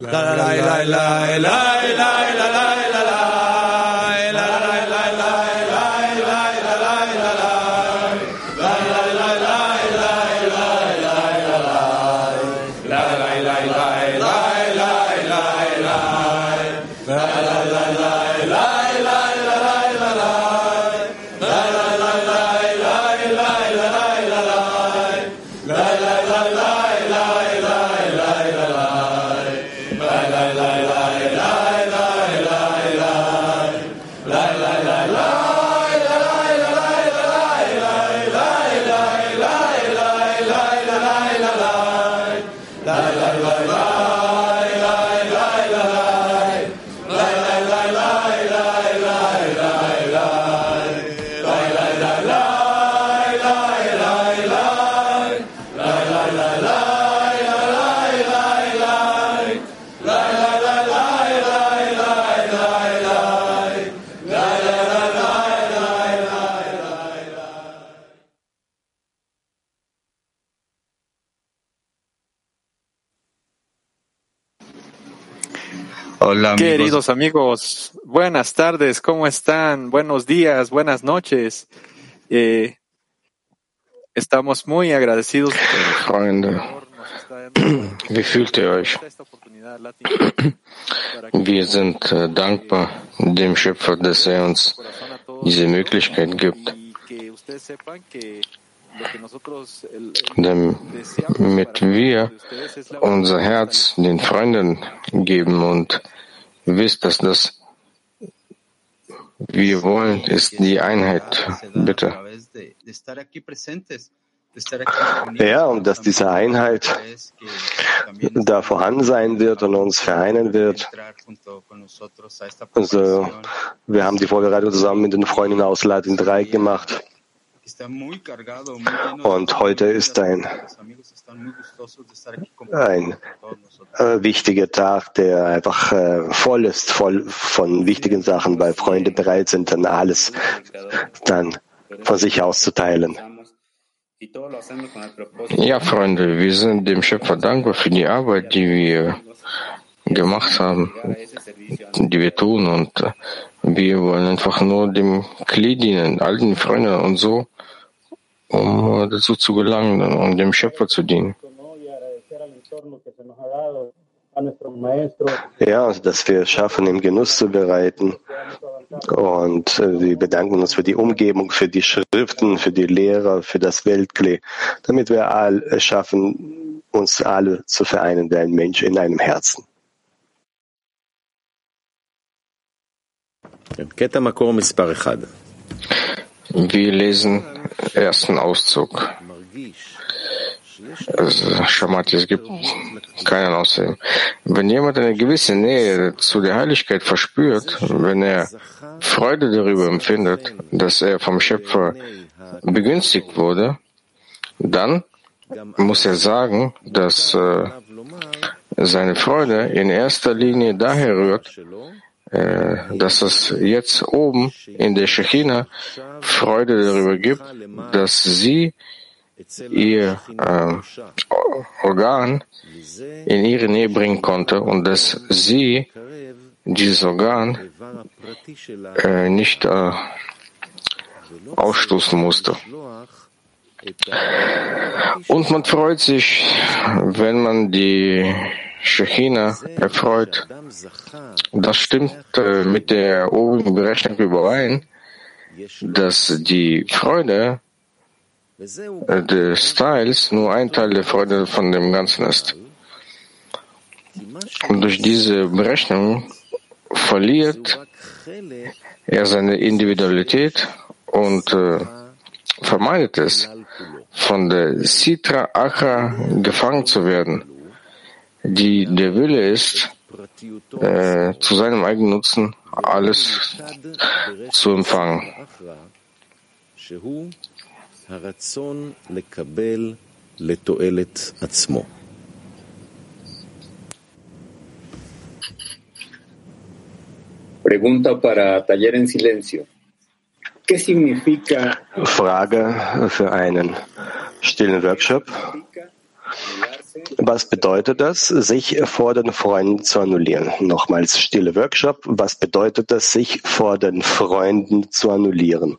la la la la la la Hola, amigos. Queridos amigos, buenas tardes, ¿cómo están? Buenos días, buenas noches. Eh, estamos muy agradecidos. Freunde, wie fühlt ihr euch? Wir sind äh, dankbar dem Schöpfer, dass er uns diese Möglichkeit gibt, damit wir unser Herz den Freunden geben und wisst, dass das wir wollen, ist die Einheit. Bitte. Ja, und dass diese Einheit da vorhanden sein wird und uns vereinen wird. Also, wir haben die Vorbereitung zusammen mit den Freunden aus Latin 3 gemacht. Und heute ist ein, ein äh, wichtiger Tag, der einfach äh, voll ist, voll von wichtigen Sachen, weil Freunde bereit sind, dann alles dann von sich auszuteilen. Ja, Freunde, wir sind dem Schöpfer dankbar für die Arbeit, die wir gemacht haben, die wir tun. Und wir wollen einfach nur dem Kli dienen, alten Freunden und so um dazu zu gelangen und dem Schöpfer zu dienen. Ja, also, dass wir es schaffen, im Genuss zu bereiten. Und äh, wir bedanken uns für die Umgebung, für die Schriften, für die Lehrer, für das Weltklee, damit wir all es schaffen, uns alle zu vereinen wie ein Mensch in einem Herzen. Wir lesen ersten Auszug. Also, Schamat, es gibt keinen außerdem. Wenn jemand eine gewisse Nähe zu der Heiligkeit verspürt, wenn er Freude darüber empfindet, dass er vom Schöpfer begünstigt wurde, dann muss er sagen, dass äh, seine Freude in erster Linie daher rührt, dass es jetzt oben in der Shechina Freude darüber gibt, dass sie ihr äh, Organ in ihre Nähe bringen konnte und dass sie dieses Organ äh, nicht äh, ausstoßen musste. Und man freut sich, wenn man die Shechina erfreut. Das stimmt äh, mit der obigen Berechnung überein, dass die Freude äh, des Teils nur ein Teil der Freude von dem Ganzen ist. Und durch diese Berechnung verliert er seine Individualität und äh, vermeidet es, von der Sitra Achra gefangen zu werden die der Wille ist, äh, zu seinem eigenen Nutzen alles zu empfangen. Pregunta para Taller en Silencio. ¿Qué significa Frage für einen stillen Workshop. Was bedeutet das, sich vor den Freunden zu annullieren? Nochmals stille Workshop. Was bedeutet das, sich vor den Freunden zu annullieren?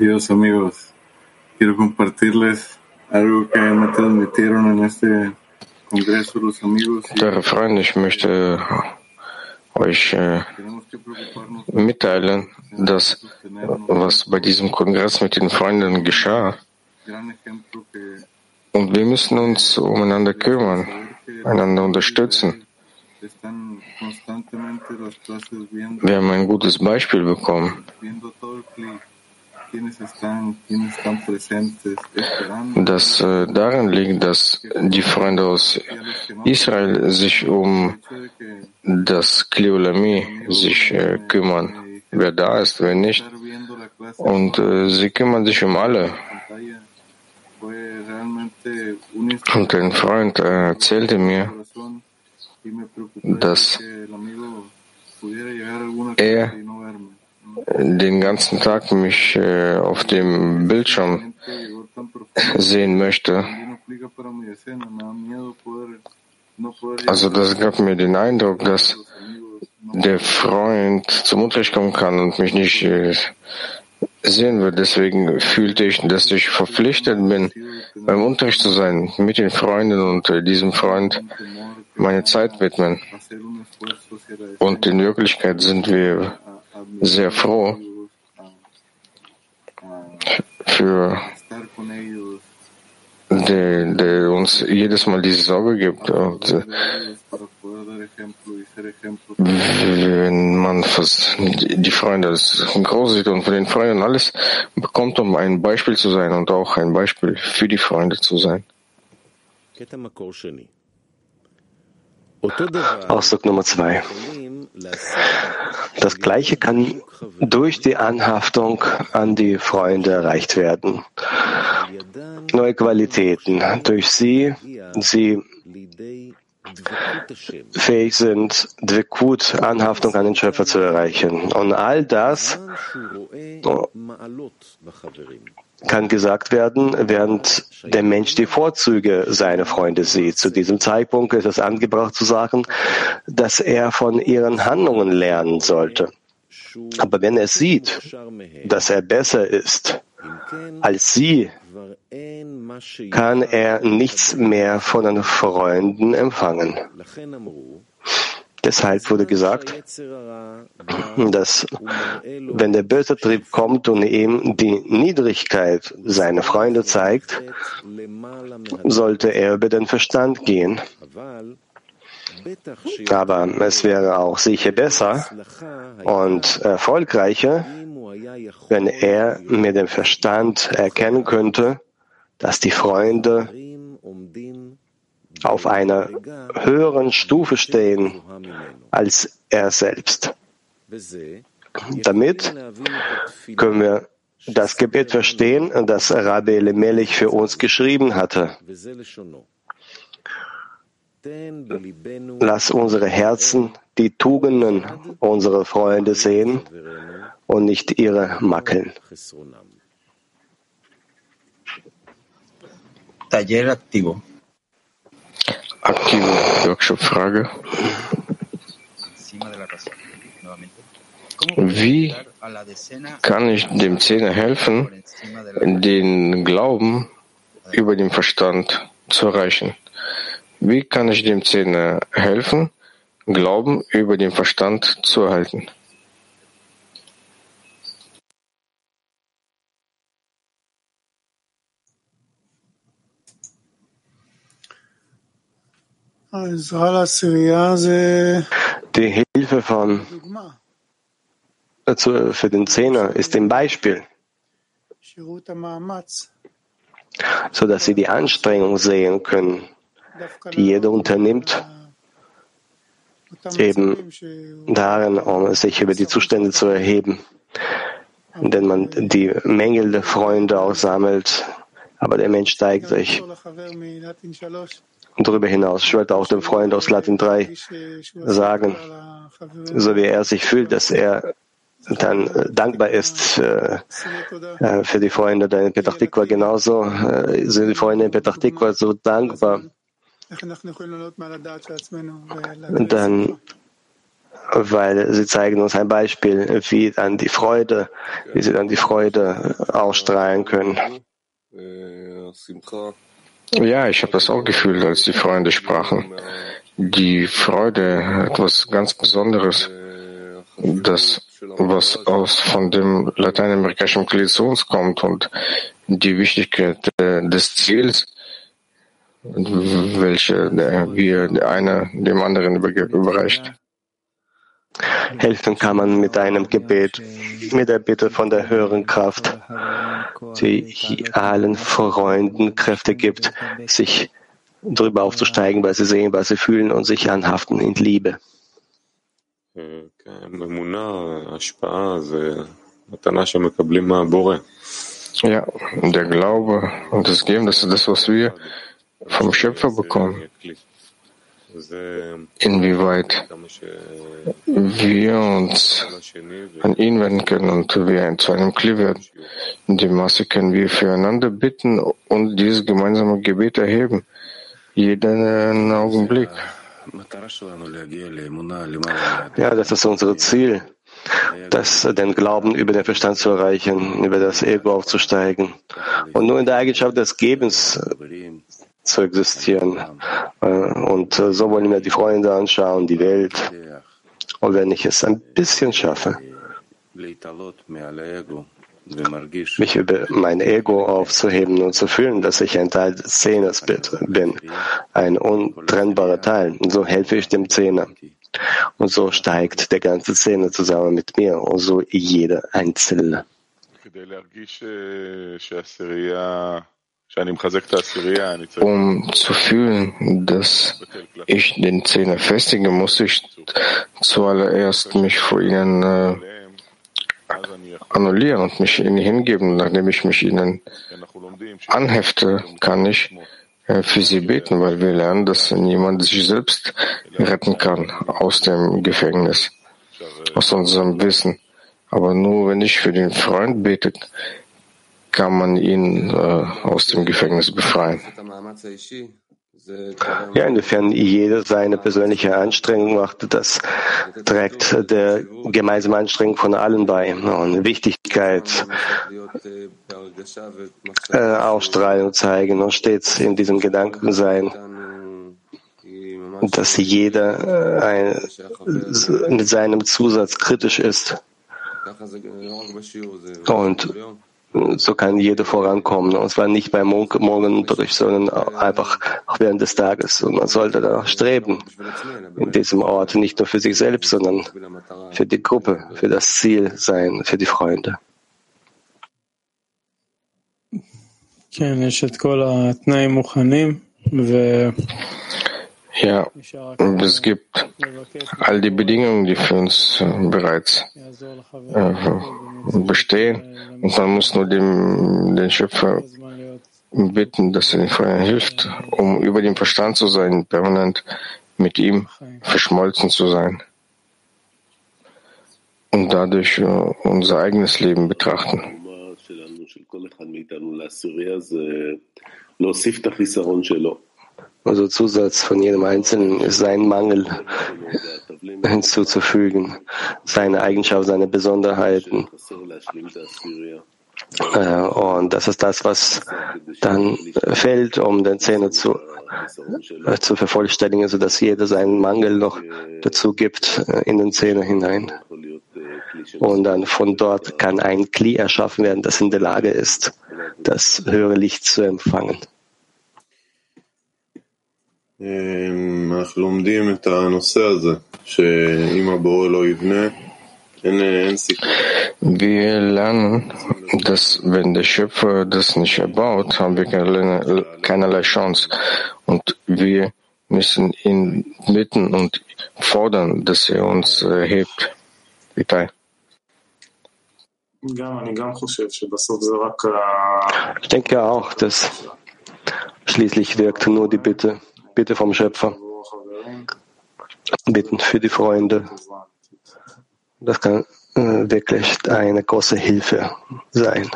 Queridos amigos, quiero compartirles algo que me transmitieron en este Congreso los amigos. Liebe Freunde, ich möchte euch äh, mitteilen, dass was bei diesem Kongress mit den Freunden geschah. Und wir müssen uns umeinander kümmern, einander unterstützen. Wir haben ein gutes Beispiel bekommen das äh, darin liegt, dass die Freunde aus Israel sich um das Kleolami sich äh, kümmern, wer da ist, wer nicht. Und äh, sie kümmern sich um alle. Und ein Freund äh, erzählte mir, dass er den ganzen Tag mich äh, auf dem Bildschirm sehen möchte. Also das gab mir den Eindruck, dass der Freund zum Unterricht kommen kann und mich nicht äh, sehen wird. Deswegen fühlte ich, dass ich verpflichtet bin, beim Unterricht zu sein, mit den Freunden und äh, diesem Freund meine Zeit widmen. Und in Wirklichkeit sind wir sehr froh für der, der uns jedes Mal diese Sorge gibt. Und äh, wenn man die Freunde als groß sieht und von den Freunden alles bekommt, um ein Beispiel zu sein und auch ein Beispiel für die Freunde zu sein. Ausdruck Nummer zwei. Das Gleiche kann durch die Anhaftung an die Freunde erreicht werden. Neue Qualitäten. Durch sie, sie fähig sind, Dvekut, Anhaftung an den Schöpfer zu erreichen. Und all das kann gesagt werden, während der Mensch die Vorzüge seiner Freunde sieht. Zu diesem Zeitpunkt ist es angebracht zu sagen, dass er von ihren Handlungen lernen sollte. Aber wenn er sieht, dass er besser ist als sie, kann er nichts mehr von den Freunden empfangen. Deshalb wurde gesagt, dass wenn der böse Trieb kommt und ihm die Niedrigkeit seiner Freunde zeigt, sollte er über den Verstand gehen. Aber es wäre auch sicher besser und erfolgreicher, wenn er mit dem Verstand erkennen könnte, dass die Freunde auf einer höheren Stufe stehen als er selbst. Damit können wir das Gebet verstehen, das Rabbi Lemelich für uns geschrieben hatte. Lass unsere Herzen die Tugenden unserer Freunde sehen und nicht ihre Makeln. Taller activo. Aktive Workshop-Frage. Wie kann ich dem Zehner helfen, den Glauben über den Verstand zu erreichen? Wie kann ich dem Zehner helfen, Glauben über den Verstand zu erhalten? Die Hilfe von für den Zehner ist im Beispiel, so dass sie die Anstrengung sehen können, die jeder unternimmt, eben darin, um sich über die Zustände zu erheben, denn man die Mängel der Freunde auch sammelt, aber der Mensch steigt sich. Und darüber hinaus, ich wollte auch dem Freund aus Latin 3 sagen, so wie er sich fühlt, dass er dann äh, dankbar ist äh, äh, für die Freunde in Petach Tikva. Genauso äh, sind die Freunde in Petach so dankbar. Dann, weil sie zeigen uns ein Beispiel, wie dann die Freude, wie sie dann die Freude ausstrahlen können. Ja, ich habe das auch gefühlt, als die Freunde sprachen. Die Freude, etwas ganz Besonderes, das, was aus von dem lateinamerikanischen Koalitions kommt und die Wichtigkeit des Ziels, welche wir der eine dem anderen überreicht. Helfen kann man mit einem Gebet, mit der Bitte von der höheren Kraft, die allen Freunden Kräfte gibt, sich darüber aufzusteigen, weil sie sehen, was sie fühlen und sich anhaften in Liebe. Ja, der Glaube und das Geben, das ist das, was wir vom Schöpfer bekommen inwieweit wir uns an ihn wenden können und wir zu einem Kli werden. In dem Maße können wir füreinander bitten und dieses gemeinsame Gebet erheben. Jeden Augenblick. Ja, das ist unser Ziel, das, den Glauben über den Verstand zu erreichen, über das Ego aufzusteigen. Und nur in der Eigenschaft des Gebens zu existieren. Äh, und äh, so wollen wir die Freunde anschauen, die Welt. Und wenn ich es ein bisschen schaffe, mich über mein Ego aufzuheben und zu fühlen, dass ich ein Teil des Zehners bin, ein untrennbarer Teil. Und so helfe ich dem Zehner. Und so steigt der ganze Zehner zusammen mit mir und so jeder Einzelne. Um zu fühlen, dass ich den Zehner festige, muss ich zuallererst mich vor ihnen äh, annullieren und mich ihnen hingeben. Nachdem ich mich ihnen anhefte, kann ich äh, für sie beten, weil wir lernen, dass niemand sich selbst retten kann aus dem Gefängnis, aus unserem Wissen. Aber nur wenn ich für den Freund bete, kann man ihn äh, aus dem Gefängnis befreien. Ja, inwiefern jeder seine persönliche Anstrengung macht, das trägt der gemeinsame Anstrengung von allen bei. Und Wichtigkeit äh, ausstrahlen und zeigen und stets in diesem Gedanken sein, dass jeder äh, ein, mit seinem Zusatz kritisch ist. Und so kann jeder vorankommen. Und zwar nicht beim Morgenunterricht, sondern einfach auch während des Tages. Und man sollte danach streben, in diesem Ort nicht nur für sich selbst, sondern für die Gruppe, für das Ziel sein, für die Freunde. Ja, es gibt all die Bedingungen, die für uns äh, bereits äh, bestehen. Und man muss nur dem, den Schöpfer bitten, dass er den Feuer hilft, um über den Verstand zu sein, permanent mit ihm verschmolzen zu sein und dadurch äh, unser eigenes Leben betrachten. Also Zusatz von jedem Einzelnen ist sein Mangel hinzuzufügen, seine Eigenschaften, seine Besonderheiten. Äh, und das ist das, was dann fällt, um den Zähne zu, äh, zu vervollständigen, sodass jeder seinen Mangel noch dazu gibt äh, in den Zähne hinein. Und dann von dort kann ein Kli erschaffen werden, das in der Lage ist, das höhere Licht zu empfangen. Wir lernen, dass wenn der Schöpfer das nicht erbaut, haben wir keinerlei, keinerlei Chance. Und wir müssen ihn bitten und fordern, dass er uns äh, hebt. Vitai. Ich denke auch, dass schließlich wirkt nur die Bitte, Bitte vom Schöpfer bitten für die Freunde. Das kann äh, wirklich eine große Hilfe sein.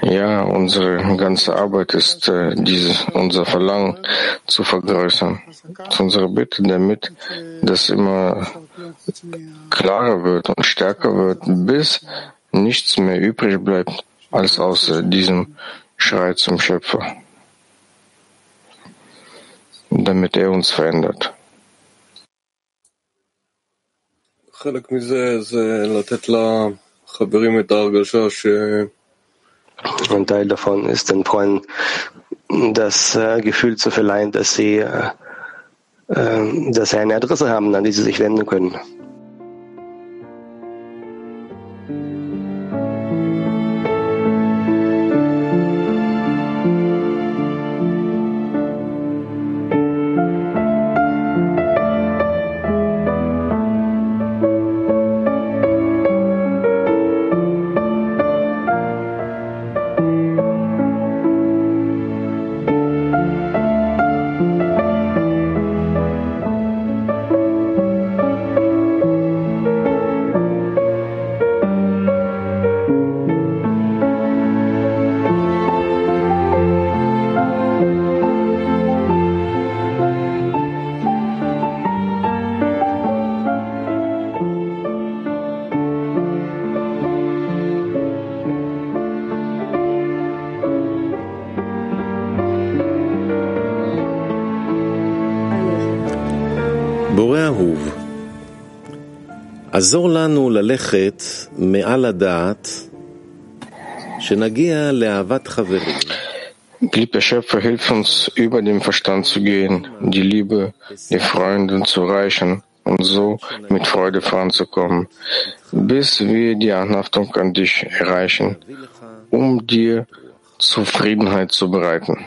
Ja, unsere ganze Arbeit ist äh, dieses, unser Verlangen zu vergrößern. Zu unserer Bitte, damit das immer klarer wird und stärker wird, bis nichts mehr übrig bleibt, als außer äh, diesem Schrei zum Schöpfer, damit er uns verändert. Ein Teil davon ist den Freunden das äh, Gefühl zu verleihen, dass sie, äh, dass sie eine Adresse haben, an die sie sich wenden können. עזור לנו ללכת מעל הדעת, שנגיע לאהבת חברים. Lieber Schöpfer, hilf uns, über den Verstand zu gehen, die Liebe, die Freunde zu reichen und so mit Freude voranzukommen, bis wir die Anhaftung an dich erreichen, um dir Zufriedenheit zu bereiten.